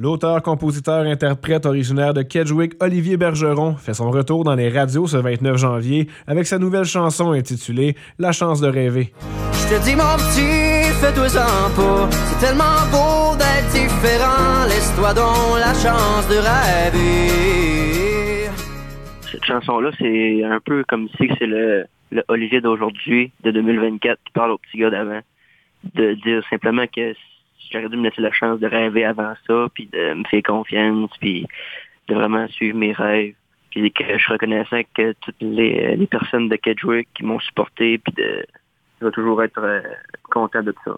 L'auteur, compositeur, interprète originaire de Kedgewick, Olivier Bergeron, fait son retour dans les radios ce 29 janvier avec sa nouvelle chanson intitulée La chance de rêver. Je te dis mon petit, fais-toi-en pas. C'est tellement beau d'être différent. Laisse-toi donc la chance de rêver. Cette chanson-là, c'est un peu comme si c'est le, le Olivier d'aujourd'hui, de 2024, qui parle au petit gars d'avant. De dire simplement que j'aurais dû me laisser la chance de rêver avant ça, puis de me faire confiance, puis de vraiment suivre mes rêves. Puis que je suis reconnaissant que toutes les, les personnes de Kedgewick qui m'ont supporté, puis de, je vais toujours être euh, content de ça.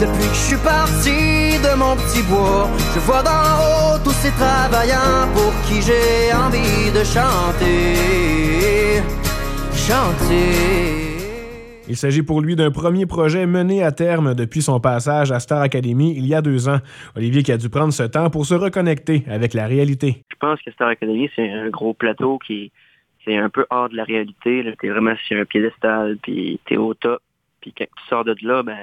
Depuis que je suis parti de mon petit bois, je vois d'en haut tous ces travailleurs pour qui j'ai envie de chanter. Chanter. Il s'agit pour lui d'un premier projet mené à terme depuis son passage à Star Academy il y a deux ans. Olivier qui a dû prendre ce temps pour se reconnecter avec la réalité. Je pense que Star Academy, c'est un gros plateau qui est un peu hors de la réalité. T'es vraiment sur un piédestal, puis t'es au top. Puis quand tu sors de là, ben,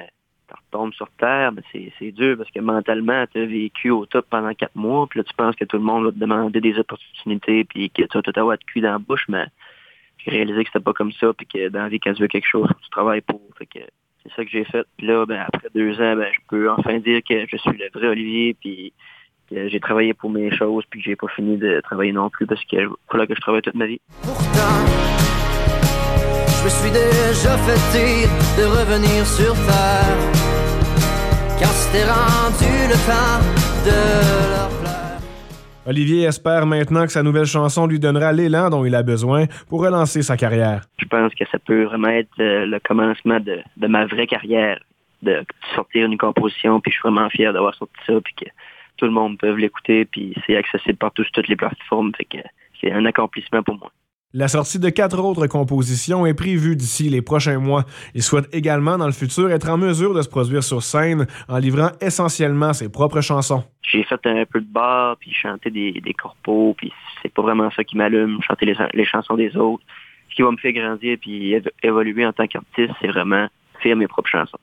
tu retombes sur terre. Ben, c'est dur parce que mentalement, tu as vécu au top pendant quatre mois. Puis là, tu penses que tout le monde va te demander des opportunités, puis que tu as tout à de cul dans la bouche, mais j'ai réalisé que c'était pas comme ça, puis que dans la vie, quand tu veux quelque chose, tu travailles pour. Fait que c'est ça que j'ai fait. Puis là, ben, après deux ans, ben, je peux enfin dire que je suis le vrai Olivier, puis que j'ai travaillé pour mes choses, puis que j'ai pas fini de travailler non plus parce que voilà que je travaille toute ma vie. Pourtant, je me suis déjà fait dire de revenir sur Terre, quand c'était rendu le temps de leur. Olivier espère maintenant que sa nouvelle chanson lui donnera l'élan dont il a besoin pour relancer sa carrière. Je pense que ça peut vraiment être euh, le commencement de, ma vraie carrière, de sortir une composition, puis je suis vraiment fier d'avoir sorti ça, puis que tout le monde peut l'écouter, puis c'est accessible partout sur toutes les plateformes, fait que c'est un accomplissement pour moi. La sortie de quatre autres compositions est prévue d'ici les prochains mois. Il souhaite également dans le futur être en mesure de se produire sur scène en livrant essentiellement ses propres chansons. J'ai fait un peu de bar, puis chanter des, des corpos, puis c'est pas vraiment ça qui m'allume, chanter les, les, chansons des autres. Ce qui va me faire grandir puis évoluer en tant qu'artiste, c'est vraiment faire mes propres chansons.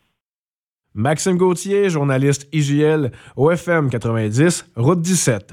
Maxime Gauthier, journaliste IGL, OFM 90, Route 17.